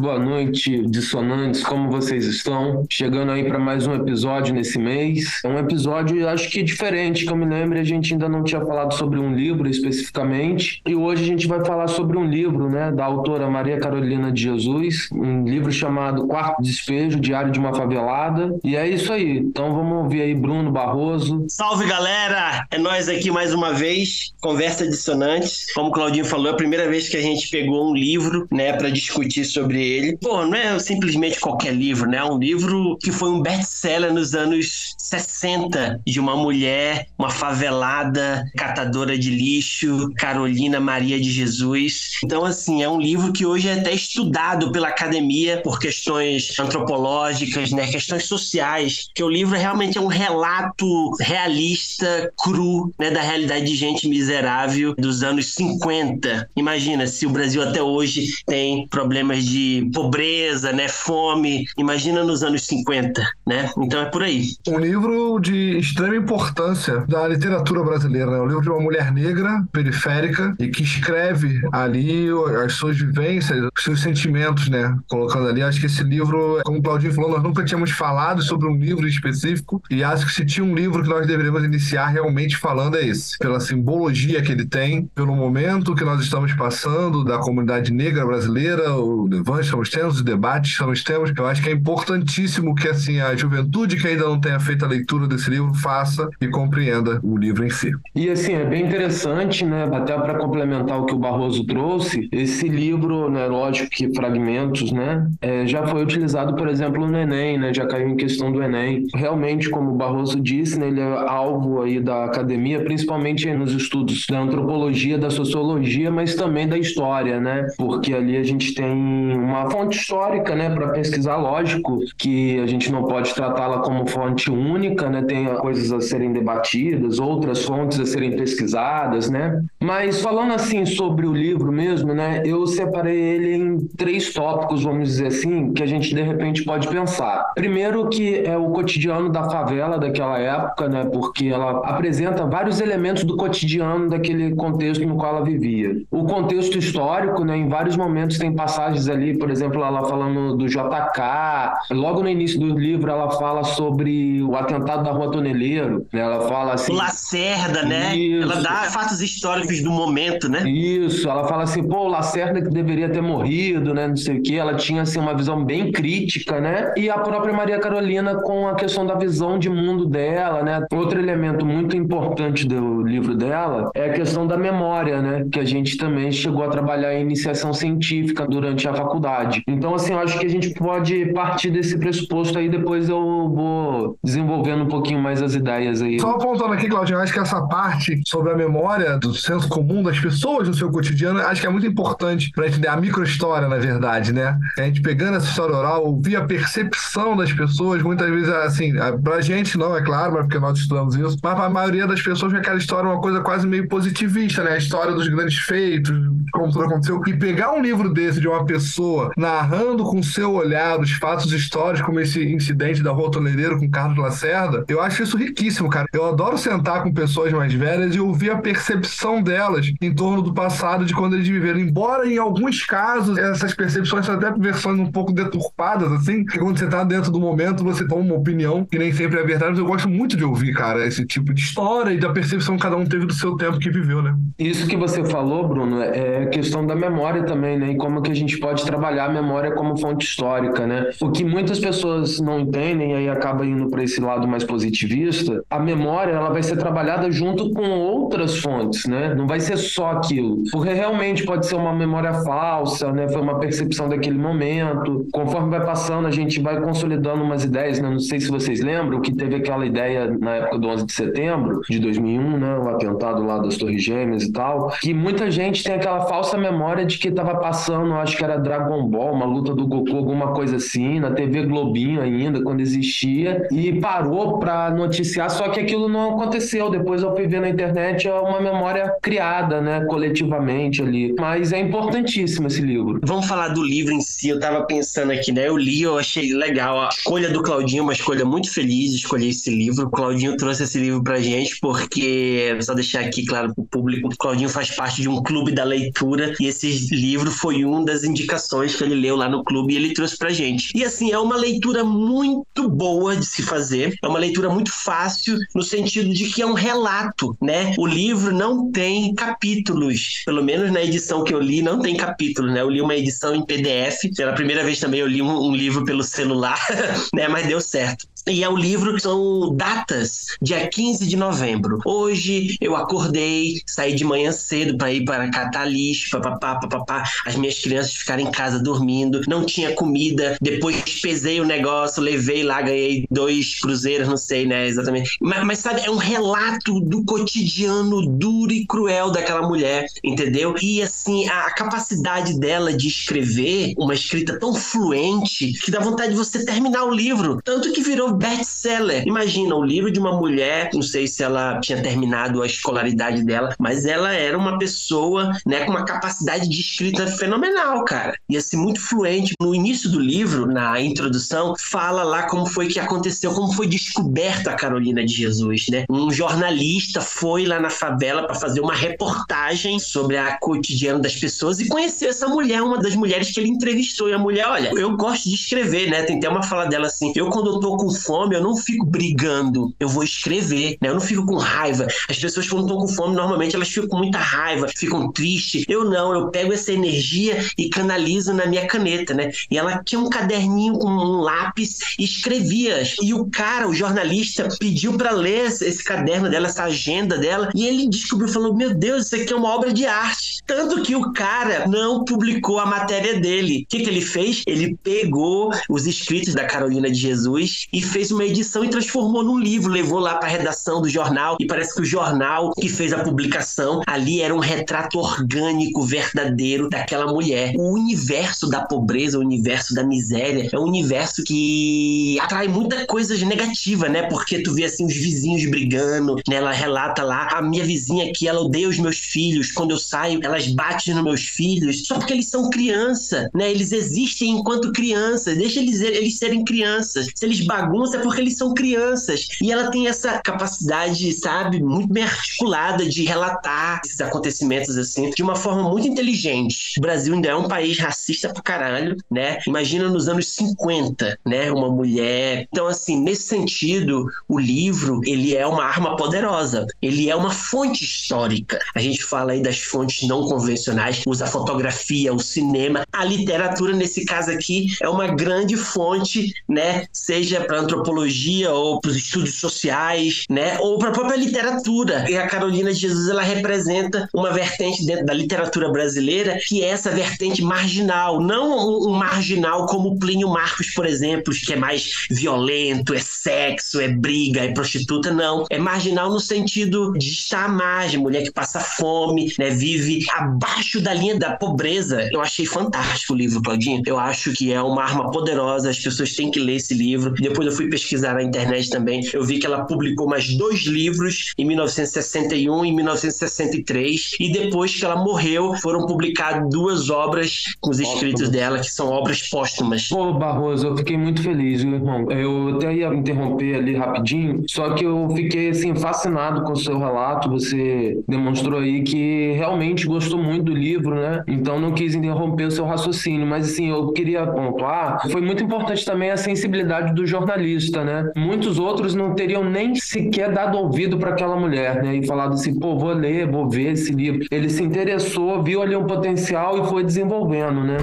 boa noite, dissonantes, como vocês estão? Chegando aí para mais um episódio nesse mês. É um episódio, acho que diferente, que eu me lembro, a gente ainda não tinha falado sobre um livro especificamente. E hoje a gente vai falar sobre um livro, né, da autora Maria Carolina de Jesus, um livro chamado Quarto Despejo, Diário de uma Favelada. E é isso aí. Então vamos ouvir aí Bruno Barroso. Salve, galera! É nós aqui mais uma vez, Conversa Dissonantes. Como o Claudinho falou, é a primeira vez que a gente pegou um livro né, para discutir sobre ele. Pô, não é simplesmente qualquer livro, né? É um livro que foi um best-seller nos anos 60 de uma mulher, uma favelada, catadora de lixo, Carolina Maria de Jesus. Então, assim, é um livro que hoje é até estudado pela academia por questões antropológicas, né, questões sociais, que o livro realmente é um relato realista, cru, né, da realidade de gente miserável dos anos 50. Imagina se o Brasil até hoje tem problemas de pobreza, né, fome. Imagina nos anos 50, né? Então é por aí. Um livro de extrema importância da literatura brasileira, né? Um livro de uma mulher negra, periférica, e que escreve ali as suas vivências, os seus sentimentos, né? Colocando ali. Acho que esse livro, como o Claudinho falou, nós nunca tínhamos falado sobre um livro específico, e acho que se tinha um livro que nós deveríamos iniciar realmente falando é esse. Pela simbologia que ele tem, pelo momento que nós estamos passando da comunidade negra brasileira, o levante são os temas, os debates são os temas. Eu acho que é importantíssimo que assim a juventude que ainda não tenha feito a leitura desse livro faça e compreenda o livro em si. E assim, é bem interessante, né, até para complementar o que o Barroso trouxe, esse livro, né, lógico que fragmentos, né, é, já foi utilizado, por exemplo, no Enem, né, já caiu em questão do Enem. Realmente, como o Barroso disse, né, ele é alvo aí da academia, principalmente nos estudos da antropologia, da sociologia, mas também da história, né, porque ali a gente tem uma fonte histórica, né, para pesquisar, lógico que a gente não pode tratá-la como fonte única, né, tem coisas a serem debatidas, outras fontes a serem pesquisadas, né, mas falando assim sobre o livro mesmo, né, eu separei ele em três tópicos, vamos dizer assim, que a gente de repente pode pensar. Primeiro que é o cotidiano da favela daquela época, né, porque ela apresenta vários elementos do cotidiano daquele contexto no qual ela vivia. O contexto histórico, né, em vários momentos tem passagens ali, por exemplo, ela falando do JK, logo no início do livro ela fala sobre o atentado da Rua Toneleiro, né? Ela fala assim... O Lacerda, né? Isso. Ela dá fatos históricos do momento, né? Isso, ela fala assim, pô, o Lacerda que deveria ter morrido, né? Não sei o quê. Ela tinha, assim, uma visão bem crítica, né? E a própria Maria Carolina com a questão da visão de mundo dela, né? Outro elemento muito importante do livro dela é a questão da memória, né? Que a gente também chegou a trabalhar em iniciação científica durante a faculdade. Então, assim, eu acho que a gente pode partir desse pressuposto aí, depois eu vou desenvolvendo um pouquinho mais as ideias aí. Só apontando aqui, Claudio, acho que essa parte sobre a memória do senso comum das pessoas no seu cotidiano, acho que é muito importante para entender a microhistória, na verdade, né? A gente pegando essa história oral, ouvir a percepção das pessoas, muitas vezes, assim, pra gente não, é claro, mas porque nós estudamos isso, mas pra maioria das pessoas, aquela história é uma coisa quase meio positivista, né? A história dos grandes feitos, como tudo aconteceu. E pegar um livro desse de uma pessoa narrando com seu olhar os fatos históricos, como esse incidente da Rua Toledeiro com Carlos Lacerda, eu acho isso riquíssimo, cara. Eu adoro sentar com pessoas mais velhas e ouvir a percepção delas em torno do passado, de quando eles viveram. Embora em alguns casos essas percepções são até versões um pouco deturpadas, assim, que quando você tá dentro do momento você toma uma opinião que nem sempre é verdade, mas eu gosto muito de ouvir, cara, esse tipo de história e da percepção que cada um teve do seu tempo que viveu, né? Isso que você falou, Bruno, é questão da memória também, né? E como que a gente pode trabalhar a memória como fonte histórica, né? O que muitas pessoas não entendem e aí acaba indo para esse lado mais positivista, a memória ela vai ser trabalhada junto com outras fontes, né? Não vai ser só aquilo, porque realmente pode ser uma memória falsa, né? Foi uma percepção daquele momento. Conforme vai passando, a gente vai consolidando umas ideias, né? Não sei se vocês lembram que teve aquela ideia na época do 11 de setembro de 2001, né? O atentado lá das Torres Gêmeas e tal, que muita gente tem aquela falsa memória de que estava passando, acho que era Dragon Ball, uma luta do Goku, alguma coisa assim, na TV Globinho ainda, quando existia, e parou para noticiar, só que aquilo não aconteceu. Depois eu fui ver na internet, é uma memória criada, né, coletivamente ali. Mas é importantíssimo esse livro. Vamos falar do livro em si. Eu tava pensando aqui, né? Eu li, eu achei legal. A escolha do Claudinho, uma escolha muito feliz de escolher esse livro. O Claudinho trouxe esse livro pra gente porque só deixar aqui claro para o público, o Claudinho faz parte de um clube da leitura e esse livro foi uma das indicações que ele leu lá no clube e ele trouxe pra gente. E assim, é uma leitura muito boa de se fazer, é uma leitura muito fácil no sentido de que é um relato, né? O livro não tem capítulos, pelo menos na edição que eu li, não tem capítulos, né? Eu li uma edição em PDF, pela primeira vez também eu li um, um livro pelo celular, né? Mas deu certo. E é o livro que são datas, dia 15 de novembro. Hoje eu acordei, saí de manhã cedo para ir para catar lixo, papapá, papapá. As minhas crianças ficaram em casa dormindo, não tinha comida. Depois pesei o negócio, levei lá, ganhei dois cruzeiros, não sei, né, exatamente. Mas, mas sabe, é um relato do cotidiano duro e cruel daquela mulher, entendeu? E assim, a, a capacidade dela de escrever uma escrita tão fluente que dá vontade de você terminar o livro. Tanto que virou best-seller. Imagina, o livro de uma mulher, não sei se ela tinha terminado a escolaridade dela, mas ela era uma pessoa, né, com uma capacidade de escrita fenomenal, cara. E assim, muito fluente. No início do livro, na introdução, fala lá como foi que aconteceu, como foi descoberta a Carolina de Jesus, né? Um jornalista foi lá na favela para fazer uma reportagem sobre a cotidiano das pessoas e conheceu essa mulher, uma das mulheres que ele entrevistou. E a mulher, olha, eu gosto de escrever, né? Tem até uma fala dela assim: eu quando eu tô com fome, eu não fico brigando, eu vou escrever, né? Eu não fico com raiva. As pessoas quando estão com fome, normalmente elas ficam com muita raiva, ficam tristes. Eu não, eu pego essa energia e canalizo na minha caneta, né? E ela tinha um caderninho com um lápis e escrevia. E o cara, o jornalista, pediu para ler esse caderno dela, essa agenda dela, e ele descobriu, falou: Meu Deus, isso aqui é uma obra de arte. Tanto que o cara não publicou a matéria dele. O que, que ele fez? Ele pegou os escritos da Carolina de Jesus e fez uma edição e transformou num livro, levou lá para a redação do jornal e parece que o jornal que fez a publicação ali era um retrato orgânico, verdadeiro daquela mulher. O universo da pobreza, o universo da miséria é um universo que atrai muita coisa negativa, né? Porque tu vê assim os vizinhos brigando, né? Ela relata lá, a minha vizinha aqui, ela odeia os meus filhos, quando eu saio, elas batem nos meus filhos, só porque eles são criança, né? Eles existem enquanto crianças, deixa eles, eles serem crianças. Se eles bagunçam bagunça é porque eles são crianças. E ela tem essa capacidade, sabe, muito bem articulada de relatar esses acontecimentos assim, de uma forma muito inteligente. O Brasil ainda é um país racista pra caralho, né? Imagina nos anos 50, né? Uma mulher. Então, assim, nesse sentido, o livro, ele é uma arma poderosa. Ele é uma fonte histórica. A gente fala aí das fontes não convencionais, usa a fotografia, o cinema. A literatura, nesse caso aqui, é uma grande fonte, né? Seja para antropologia ou para os estudos sociais, né? Ou para a própria literatura. E a Carolina Jesus ela representa uma vertente dentro da literatura brasileira que é essa vertente marginal, não um marginal como Plínio Marcos, por exemplo, que é mais violento, é sexo, é briga, é prostituta, não. É marginal no sentido de estar à margem, mulher que passa fome, né? Vive abaixo da linha da pobreza. Eu achei fantástico o livro, Claudinho. Eu acho que é uma arma poderosa, as pessoas têm que ler esse livro. Depois eu fui pesquisar na internet também, eu vi que ela publicou mais dois livros em 1961 e 1963 e depois que ela morreu foram publicadas duas obras com os escritos dela que são obras póstumas. Pô, Barroso, eu fiquei muito feliz, viu, irmão. Eu até ia interromper ali rapidinho, só que eu fiquei assim fascinado com o seu relato. Você demonstrou aí que realmente gostou muito do livro, né? Então não quis interromper o seu raciocínio, mas assim, eu queria pontuar, foi muito importante também a sensibilidade do jornalista né? Muitos outros não teriam nem sequer dado ouvido para aquela mulher, né? E falado assim, pô, vou ler, vou ver esse livro. Ele se interessou, viu ali um potencial e foi desenvolvendo, né?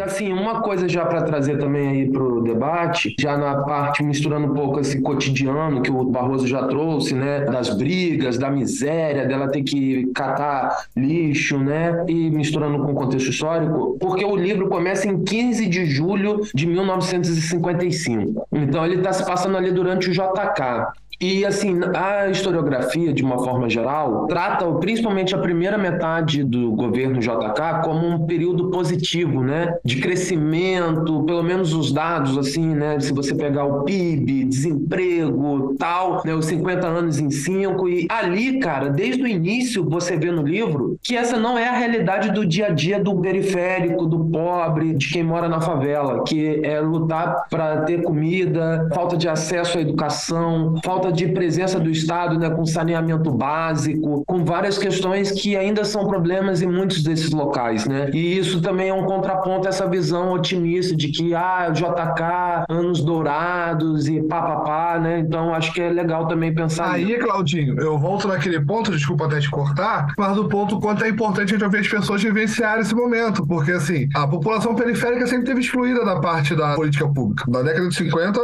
E assim, uma coisa já para trazer também aí para o debate, já na parte misturando um pouco esse cotidiano que o Barroso já trouxe, né, das brigas, da miséria, dela ter que catar lixo, né, e misturando com o contexto histórico, porque o livro começa em 15 de julho de 1955. Então ele está se passando ali durante o JK. E assim, a historiografia, de uma forma geral, trata principalmente a primeira metade do governo JK como um período positivo, né? De crescimento, pelo menos os dados, assim, né? Se você pegar o PIB, desemprego, tal, né? Os 50 anos em 5. E ali, cara, desde o início, você vê no livro que essa não é a realidade do dia a dia do periférico, do pobre, de quem mora na favela, que é lutar para ter comida, falta de acesso à educação, falta de presença do Estado, né? Com saneamento básico, com várias questões que ainda são problemas em muitos desses locais, né? E isso também é um contraponto a essa visão otimista de que, ah, JK, anos dourados e papapá, né? Então acho que é legal também pensar Aí, nisso. Claudinho, eu volto naquele ponto, desculpa até te cortar, mas do ponto quanto é importante a gente ouvir as pessoas vivenciarem esse momento, porque assim, a população periférica sempre teve excluída da parte da política pública. Da década de 50,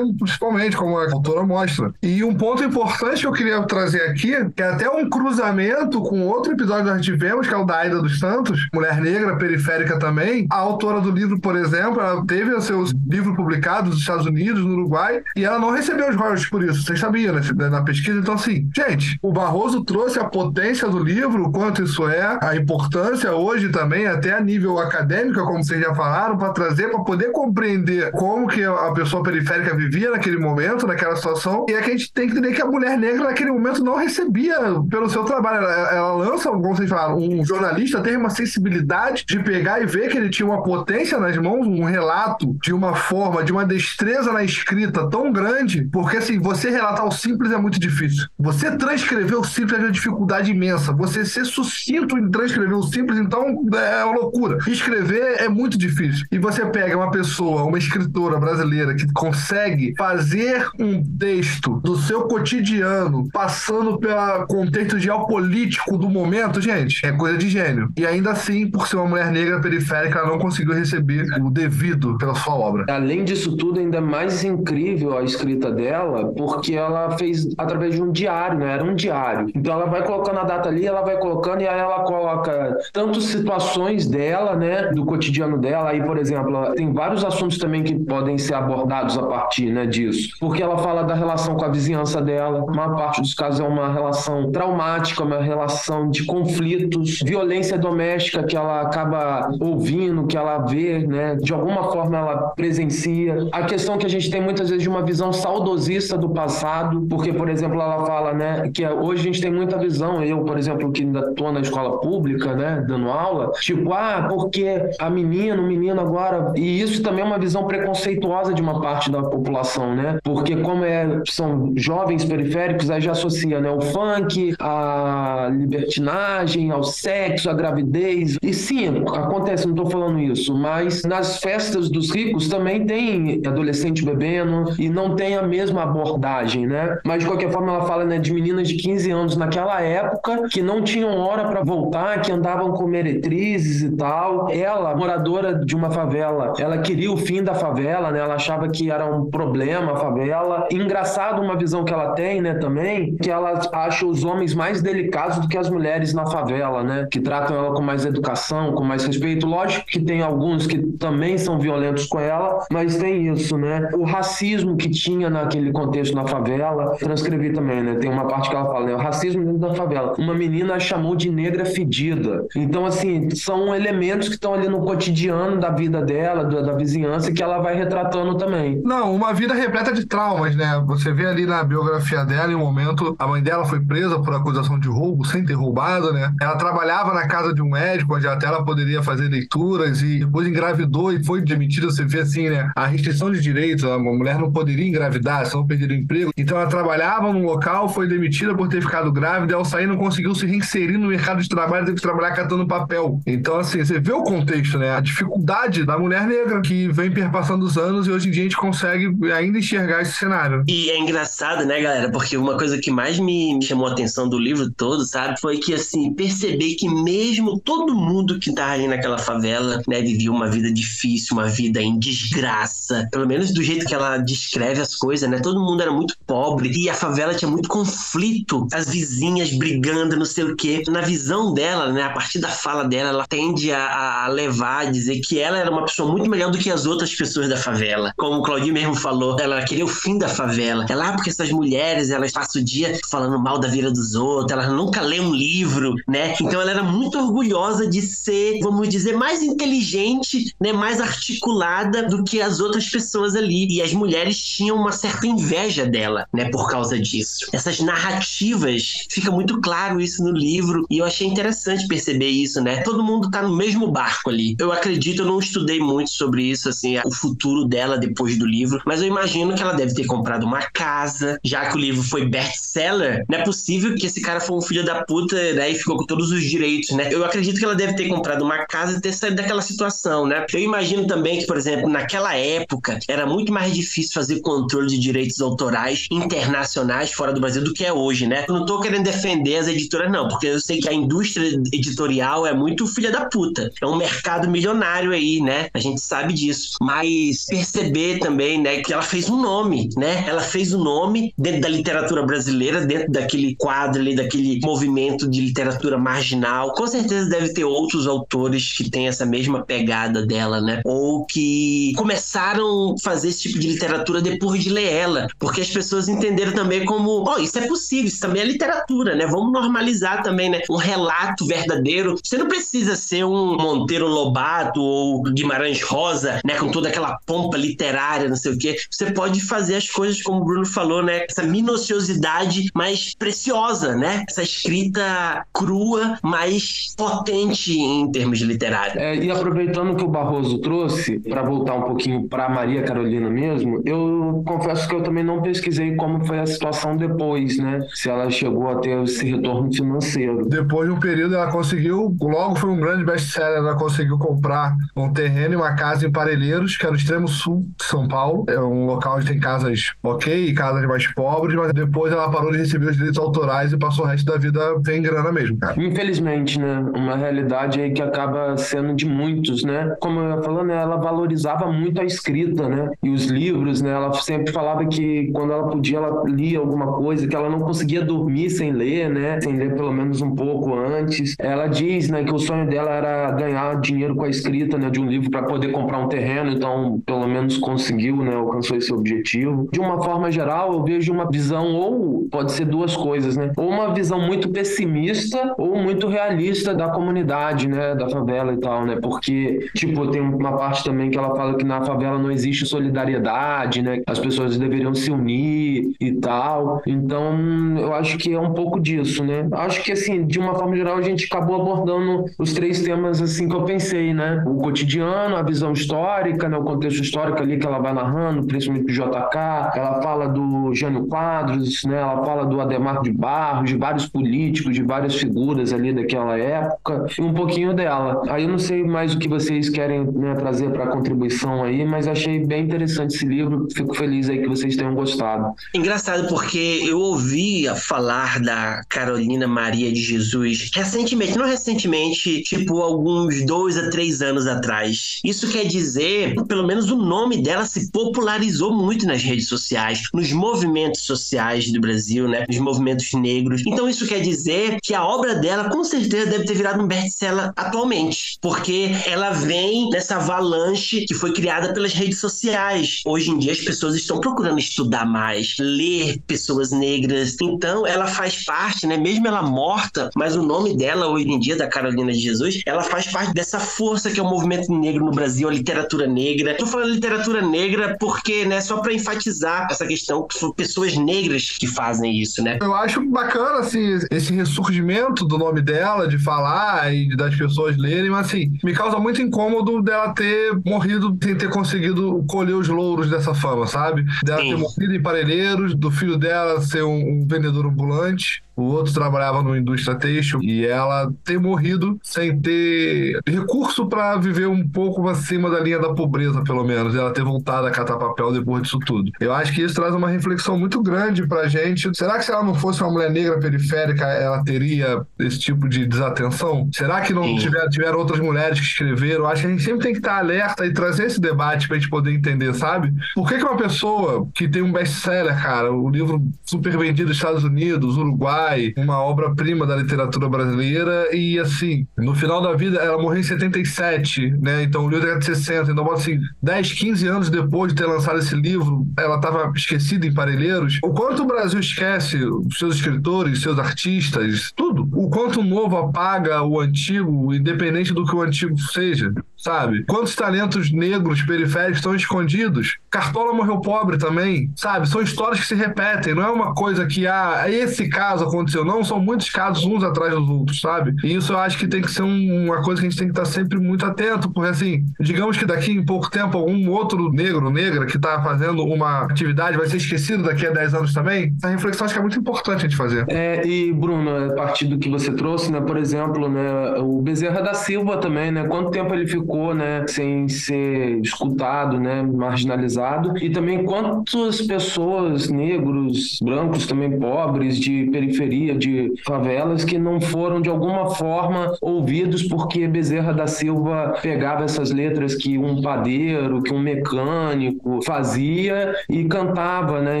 principalmente, como a autora mostra. E um ponto importante que eu queria trazer aqui, que é até um cruzamento com outro episódio que nós tivemos, que é o da Aida dos Santos, Mulher Negra Periférica também. A autora do livro, por exemplo, ela teve os seus livros publicados nos Estados Unidos, no Uruguai, e ela não recebeu os royalties por isso. Vocês sabiam, né? Na pesquisa. Então, assim, gente, o Barroso trouxe a potência do livro, o quanto isso é, a importância hoje também, até a nível acadêmico, como vocês já falaram, para trazer, para poder compreender como que a pessoa periférica vivia naquele momento, naquela situação. E é que a gente tem que entender que a mulher negra naquele momento não recebia pelo seu trabalho. Ela, ela lança, como vocês falaram, um jornalista tem uma sensibilidade de pegar e ver que ele tinha uma potência nas mãos, um relato de uma forma, de uma destreza na escrita tão grande, porque assim, você relatar o simples é muito difícil. Você transcrever o simples é uma dificuldade imensa. Você ser sucinto em transcrever o simples, então, é uma loucura. Escrever é muito difícil. E você pega uma pessoa, uma escritora brasileira que consegue fazer um texto do seu cotidiano, passando pelo contexto geopolítico do momento, gente, é coisa de gênio. E ainda assim, por ser uma mulher negra periférica, ela não conseguiu receber o devido pela sua obra. Além disso tudo, ainda mais incrível a escrita dela, porque ela fez através de um diário, né? Era um diário. Então ela vai colocando a data ali, ela vai colocando e aí ela coloca tanto situações dela, né, do cotidiano dela. Aí, por exemplo, tem vários assuntos também que podem ser abordados a partir, né, disso. Porque ela fala da relação com a vizinhança dela. A maior parte dos casos é uma relação traumática, uma relação de conflitos, violência doméstica que ela acaba ouvindo, que ela vê, né, de alguma forma ela presencia. A questão que a gente tem muitas vezes de uma visão saudosista do passado, porque, por exemplo, ela fala, né, que hoje a gente tem muita visão, eu, por exemplo, que ainda estou na escola pública, né, dando aula, tipo, ah, porque a menina, o menino agora. E isso também é uma visão preconceituosa de uma parte da população, né? Porque, como é, são jovens periféricos, aí já associa né, o funk, a libertinagem, ao sexo, à gravidez. E sim, acontece, não estou falando isso, mas nas festas dos ricos também tem adolescente bebendo e não tem a mesma abordagem, né? Mas de qualquer forma, ela fala né, de meninas de 15 anos naquela época que não tinham hora para voltar, que andavam com meretrizes e tal. Ela, moradora de uma favela, ela queria o fim da favela, né? Ela achava que era um problema a favela. Engraçado uma visão que ela tem, né, também, que ela acha os homens mais delicados do que as mulheres na favela, né? Que tratam ela com mais educação, com mais respeito. Lógico que tem alguns que também são violentos com ela, mas tem isso, né? O racismo que tinha naquele contexto na favela, transcrevi também, né? Tem uma parte que ela fala, né? O racismo dentro da favela. Uma menina a chamou de negra fedida. Então, assim, são elementos que estão ali no cotidiano da vida dela, da, da vizinhança, que ela vai retratando também. Não, uma vida repleta de traumas, né? Você vê ali na biografia dela, em um momento, a mãe dela foi presa por acusação de roubo, sem ter roubado, né? Ela trabalhava na casa de um médico, onde até ela poderia fazer leituras e depois engravidou e foi demitida. Você vê assim, né? A restrição de direitos, a mulher não poderia engravidar, senão perderia o emprego. Então ela trabalhava num local, foi demitida por ter ficado grávida, ao sair não conseguiu se reinserir no mercado de trabalho, teve que trabalhar catando papel. Então, assim, você vê o contexto, né? A dificuldade da mulher negra que vem perpassando os anos e hoje em dia a gente consegue ainda enxergar esse cenário. E é engraçado, né, galera? Porque uma coisa que mais me chamou a atenção do livro todo, sabe, foi que, assim, perceber que mesmo todo mundo que tava ali naquela favela, né, vivia uma vida difícil, uma vida em desgraça, pelo menos do jeito que ela descreve as coisas, né? Todo mundo era muito pobre e a favela tinha muito conflito, as vizinhas brigando, não sei o quê. Na visão dela, né, a partir da fala dela, ela tende a, a levar, a dizer que ela era uma pessoa muito melhor do que as outras pessoas da favela. Como o Claudinho mesmo falou, ela queria o fim da favela. Ela, ah, porque essas mulheres, elas passam o dia falando mal da vida dos outros, elas nunca lêem um livro, né? Então ela era muito orgulhosa de ser, vamos dizer, mais inteligente, né? Mais articulada do que as outras pessoas ali. E as mulheres tinham uma certa inveja dela, né? Por causa disso. Essas narrativas, fica muito claro isso no livro e eu achei interessante perceber isso, né? Todo mundo tá no mesmo barco ali. Eu acredito, eu não estudei muito sobre isso, assim, o futuro dela depois do livro, mas eu imagino que ela deve ter comprado uma casa, já que o livro foi best-seller, não é possível que esse cara foi um filho da puta, né, e ficou com todos os direitos, né? Eu acredito que ela deve ter comprado uma casa e ter saído daquela situação, né? Eu imagino também que, por exemplo, naquela época, era muito mais difícil fazer controle de direitos autorais internacionais fora do Brasil do que é hoje, né? Eu não tô querendo defender as editoras, não, porque eu sei que a indústria editorial é muito filha da puta. É um mercado milionário aí, né? A gente sabe disso. Mas perceber também, né, que ela fez um nome, né? Ela fez um nome dentro da literatura brasileira, dentro daquele quadro ali, daquele movimento de literatura marginal. Com certeza deve ter outros autores que têm essa mesma pegada dela, né? Ou que começaram a fazer esse tipo de literatura depois de ler ela, porque as pessoas entenderam também como, ó, oh, isso é possível, isso também é literatura, né? Vamos normalizar também, né? Um relato verdadeiro. Você não precisa ser um Monteiro Lobato ou Guimarães Rosa, né? Com toda aquela pompa literária, não sei o quê. Você pode fazer as coisas como o Bruno falou, né? Essa minuciosidade mais preciosa, né? Essa escrita crua, mas potente em termos literários. É, e aproveitando que o Barroso trouxe, para voltar um pouquinho para Maria Carolina mesmo, eu confesso que eu também não pesquisei como foi a situação depois, né? Se ela chegou a ter esse retorno financeiro. Depois de um período, ela conseguiu, logo foi um grande best-seller, ela conseguiu comprar um terreno e uma casa em Parelheiros, que é no extremo sul de São Paulo. É um local onde tem casas ok, casas mais pobres, mas depois ela parou de receber os direitos autorais e passou o resto da vida sem grana mesmo, cara. Infelizmente, né? Uma realidade aí que acaba sendo de muitos, né? Como eu ia falando, né? ela valorizava muito a escrita, né? E os livros, né? Ela sempre falava que quando ela podia, ela lia alguma coisa, que ela não conseguia dormir sem ler, né? Sem ler pelo menos um pouco antes. Ela diz, né, que o sonho dela era ganhar dinheiro com a escrita, né, de um livro para poder comprar um terreno, então pelo menos conseguiu, né, alcançou esse objetivo. De uma forma geral, eu vejo uma visão ou pode ser duas coisas, né? Ou uma visão muito pessimista ou muito realista da comunidade, né, da favela e tal, né? Porque tipo, tem uma parte também que ela fala que na favela não existe solidariedade, né? As pessoas deveriam se unir e tal. Então, eu acho que é um pouco disso, né? Acho que assim, de uma forma geral, a gente acabou abordando os três temas assim que eu pensei, né? O cotidiano, a visão histórica, né? O contexto histórico ali que ela vai narrando, principalmente do JK, ela fala do Jânio Quadros, né? Ela fala do Ademar de Barros, de vários políticos, de várias figuras ali daquela época, e um pouquinho dela. Aí eu não sei mais o que vocês querem né, trazer para contribuição aí, mas achei bem interessante esse livro. Fico feliz aí que vocês tenham gostado. Engraçado porque eu ouvia falar da Carolina Maria de Jesus recentemente, não recentemente, tipo alguns dois a três anos atrás. Isso quer dizer, pelo menos o nome dela se popularizou muito nas redes sociais, nos movimentos sociais do Brasil, né? Nos movimentos negros. Então isso quer dizer que a obra dela com certeza deve ter virado um best-seller atualmente, porque ela vem nessa avalanche que foi criada pelas redes sociais. Hoje em dia as pessoas estão procurando estudar mais, ler pessoas negras. Então ela faz parte, né? Mesmo ela morta, mas o nome dela hoje em dia da Carolina de Jesus, ela faz parte dessa força que é o movimento negro no Brasil, a literatura negra. Tô falando literatura negra porque, né, só para enfatizar essa questão que são pessoas negras que fazem isso, né? Eu acho bacana assim esse ressurgimento do nome dela, de falar e das pessoas lerem, mas assim, me causa muito incômodo dela ter morrido sem ter conseguido colher os louros dessa fama, sabe? Dela Sim. ter morrido em Parelheiros, do filho dela ser um, um vendedor ambulante o outro trabalhava numa indústria têxtil e ela ter morrido sem ter recurso para viver um pouco acima da linha da pobreza, pelo menos. Ela ter voltado a catar papel depois disso tudo. Eu acho que isso traz uma reflexão muito grande pra gente. Será que se ela não fosse uma mulher negra periférica, ela teria esse tipo de desatenção? Será que não tiver, tiveram outras mulheres que escreveram? Acho que a gente sempre tem que estar alerta e trazer esse debate pra gente poder entender, sabe? Por que, que uma pessoa que tem um best-seller, cara, o um livro super vendido nos Estados Unidos, Uruguai, uma obra-prima da literatura brasileira e, assim, no final da vida, ela morreu em 77, né? Então o livro é de 60, então, assim, 10, 15 anos depois de ter lançado esse livro, ela estava esquecida em Parelheiros. O quanto o Brasil esquece seus escritores, seus artistas, tudo. O quanto o novo apaga o antigo, independente do que o antigo seja, sabe? Quantos talentos negros periféricos estão escondidos? Cartola morreu pobre também, sabe? São histórias que se repetem, não é uma coisa que, ah, esse caso aconteceu, não, são muitos casos uns atrás dos outros, sabe? E isso eu acho que tem que ser um, uma coisa que a gente tem que estar sempre muito atento, porque assim, digamos que daqui em pouco tempo algum outro negro, negra que está fazendo uma atividade vai ser esquecido daqui a 10 anos também, essa reflexão acho que é muito importante a gente fazer. É, e Bruno, a partir do que você trouxe, né, por exemplo, né, o Bezerra da Silva também, né, quanto tempo ele ficou, né, sem ser escutado, né, marginalizado, e também quantas pessoas, negros, brancos, também pobres, de periferia, de favelas, que não foram de alguma forma ouvidos porque Bezerra da Silva pegava essas letras que um padeiro, que um mecânico fazia e cantava, né?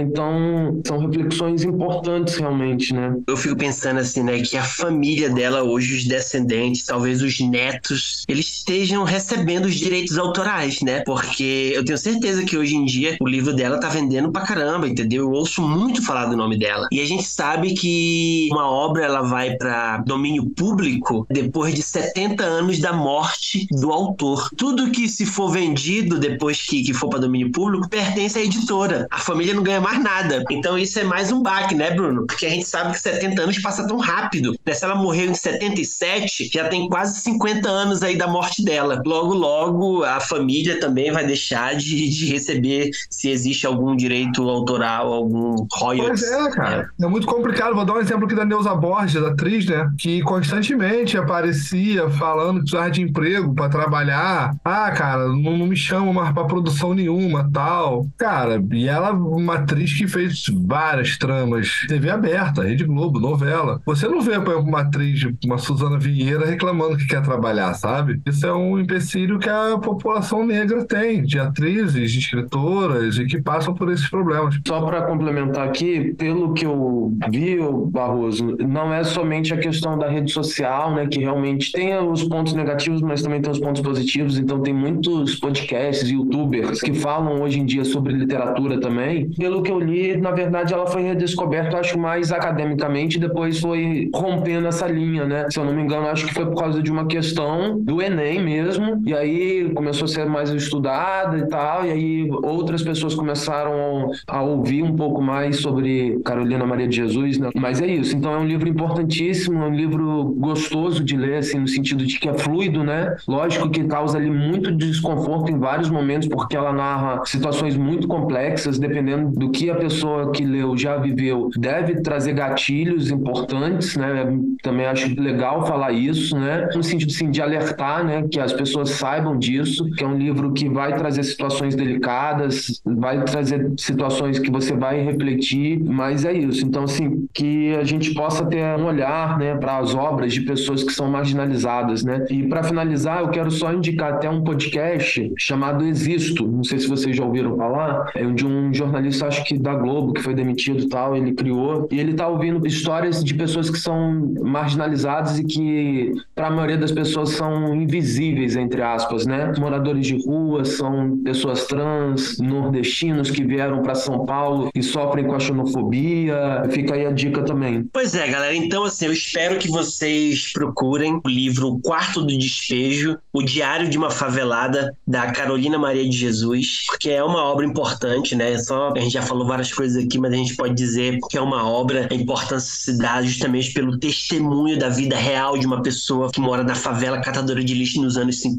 Então, são reflexões importantes realmente, né? Eu fico pensando assim, né, que a família dela hoje, os descendentes, talvez os netos, eles estejam recebendo os direitos autorais, né? Porque eu tenho certeza que hoje em dia o livro dela tá vendendo pra caramba, entendeu? Eu ouço muito falar do nome dela. E a gente sabe que uma obra ela vai para domínio público depois de 70 anos da morte do autor. Tudo que se for vendido depois que, que for para domínio público pertence à editora. A família não ganha mais nada. Então isso é mais um baque, né, Bruno? Porque a gente sabe que 70 anos passa tão rápido. Né? Se ela morreu em 77, já tem quase 50 anos aí da morte dela. Logo, logo, a família também vai deixar de, de receber se existe algum direito autoral, algum royalties. Pois é, cara. É. muito complicado. Vou dar um exemplo aqui da Neuza Borges, atriz, né? Que constantemente aparecia falando que precisava de emprego para trabalhar. Ah, cara, não, não me chamam mais pra produção nenhuma, tal. Cara, e ela, uma atriz que fez várias tramas, TV aberta, Rede Globo, novela. Você não vê, por exemplo, uma atriz, uma Suzana Vieira reclamando que quer trabalhar, sabe? Isso é um empecilho que a população negra tem, de atrizes, de escritoras e que passam por esses problemas. Só para complementar aqui, pelo que eu vi, Barroso, não é somente a questão da rede social, né, que realmente tem os pontos negativos, mas também tem os pontos positivos. Então tem muitos podcasts, youtubers que falam hoje em dia sobre literatura também. Pelo que eu li, na verdade, ela foi redescoberta, acho mais academicamente, depois foi rompendo essa linha, né? Se eu não me engano, acho que foi por causa de uma questão do Enem mesmo. E aí começou a ser mais estudada e tal. E aí outras pessoas começaram a ouvir um pouco mais sobre Carolina Maria de Jesus, né? Mas é isso. Então é um livro importantíssimo, é um livro gostoso de ler, assim, no sentido de que é fluido, né? Lógico que causa ali muito desconforto em vários momentos, porque ela narra situações muito complexas, dependendo do que a pessoa que leu já viveu, deve trazer gatilhos importantes, né? Também acho legal falar isso, né? No sentido, sim, de alertar, né? Que as pessoas saibam disso, que é um livro que vai trazer situações delicadas, vai trazer situações que você vai refletir, mas é isso. Então, assim, que a gente possa ter um olhar, né, para as obras de pessoas que são marginalizadas, né? E para finalizar, eu quero só indicar até um podcast chamado Existo. Não sei se vocês já ouviram falar. É de um jornalista, acho que da Globo, que foi demitido e tal. Ele criou. E ele tá ouvindo histórias de pessoas que são marginalizadas e que, para a maioria das pessoas, são invisíveis, entre aspas, né? Moradores de rua, são pessoas trans, nordestinos que vieram para São Paulo e sofrem com a xenofobia. Fica aí a dica também. Pois é, galera. Então, assim, eu espero que vocês procurem o livro Quarto do Despejo, O Diário de uma Favelada, da Carolina Maria de Jesus, porque é uma obra importante, né? Só a gente já falou várias coisas aqui, mas a gente pode dizer que é uma obra, a importância se dá justamente pelo testemunho da vida real de uma pessoa que mora na favela catadora de lixo nos anos 50,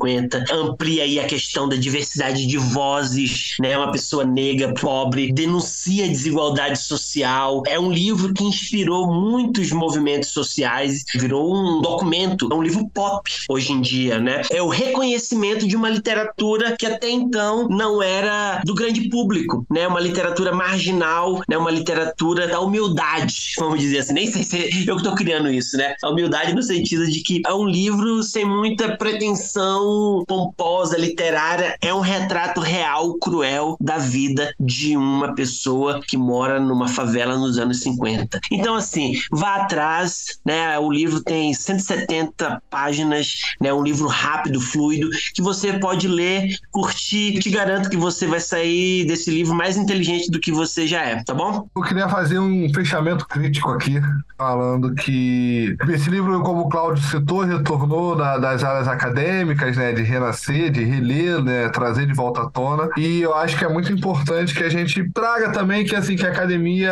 amplia aí a questão da diversidade de vozes, né? Uma pessoa negra, pobre, denuncia a desigualdade social. É um livro que inspirou muitos movimentos sociais, virou um documento, é um livro pop hoje em dia, né? É o reconhecimento de uma literatura que até então não era do grande público, né? Uma literatura marginal, né? Uma literatura da humildade, vamos dizer assim. Nem sei se eu que tô criando isso, né? A humildade no sentido de que é um livro sem muita pretensão ficção pomposa, literária, é um retrato real, cruel da vida de uma pessoa que mora numa favela nos anos 50. Então, assim, vá atrás, né? O livro tem 170 páginas, né? Um livro rápido, fluido, que você pode ler, curtir. Te garanto que você vai sair desse livro mais inteligente do que você já é, tá bom? Eu queria fazer um fechamento crítico aqui, falando que esse livro, como o Cláudio citou, retornou da, das áreas acadêmicas, né? De renascer, de reler, né? Trazer de volta à tona. E eu acho que é muito importante que a gente traga também que, assim, que a academia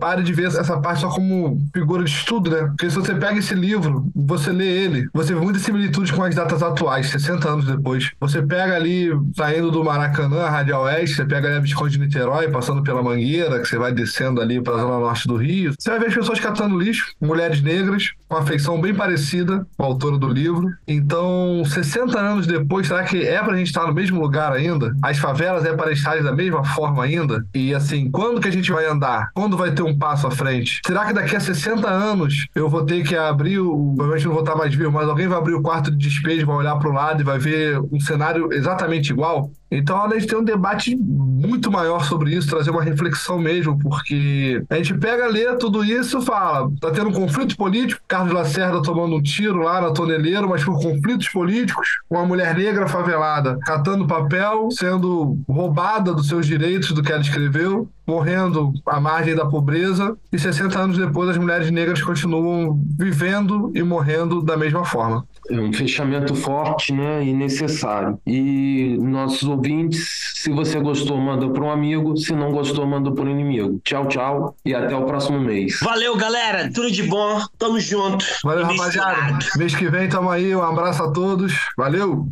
pare de ver essa parte só como figura de estudo, né? Porque se você pega esse livro, você lê ele, você vê muita similitude com as datas atuais, 60 anos depois. Você pega ali, saindo do Maracanã, Radial Oeste, você pega ali a Visconde de Niterói, passando pela Mangueira, que você vai descendo ali para a zona norte do Rio. Você vai ver as pessoas catando lixo, mulheres negras, com uma feição bem parecida com a autora do livro. Então, 60 anos depois, será que é pra gente estar no mesmo lugar ainda? As favelas é para estarem da mesma forma ainda? E assim, quando que a gente vai andar? Quando vai ter um passo à frente? Será que daqui a 60 anos eu vou ter que abrir o. Provavelmente não vou estar mais vivo, mas alguém vai abrir o quarto de despejo, vai olhar para o lado e vai ver um cenário exatamente igual? Então a gente tem um debate muito maior sobre isso, trazer uma reflexão mesmo, porque a gente pega, lê tudo isso fala, tá tendo um conflito político, Carlos Lacerda tomando um tiro lá na toneleira, mas por conflitos políticos, uma mulher negra favelada catando papel, sendo roubada dos seus direitos do que ela escreveu, morrendo à margem da pobreza, e 60 anos depois as mulheres negras continuam vivendo e morrendo da mesma forma. É um fechamento forte né, e necessário. E nossos ouvintes, se você gostou, manda para um amigo, se não gostou, manda para um inimigo. Tchau, tchau e até o próximo mês. Valeu, galera. Tudo de bom. Tamo junto. Valeu, rapaziada. Mês que vem tamo aí. Um abraço a todos. Valeu.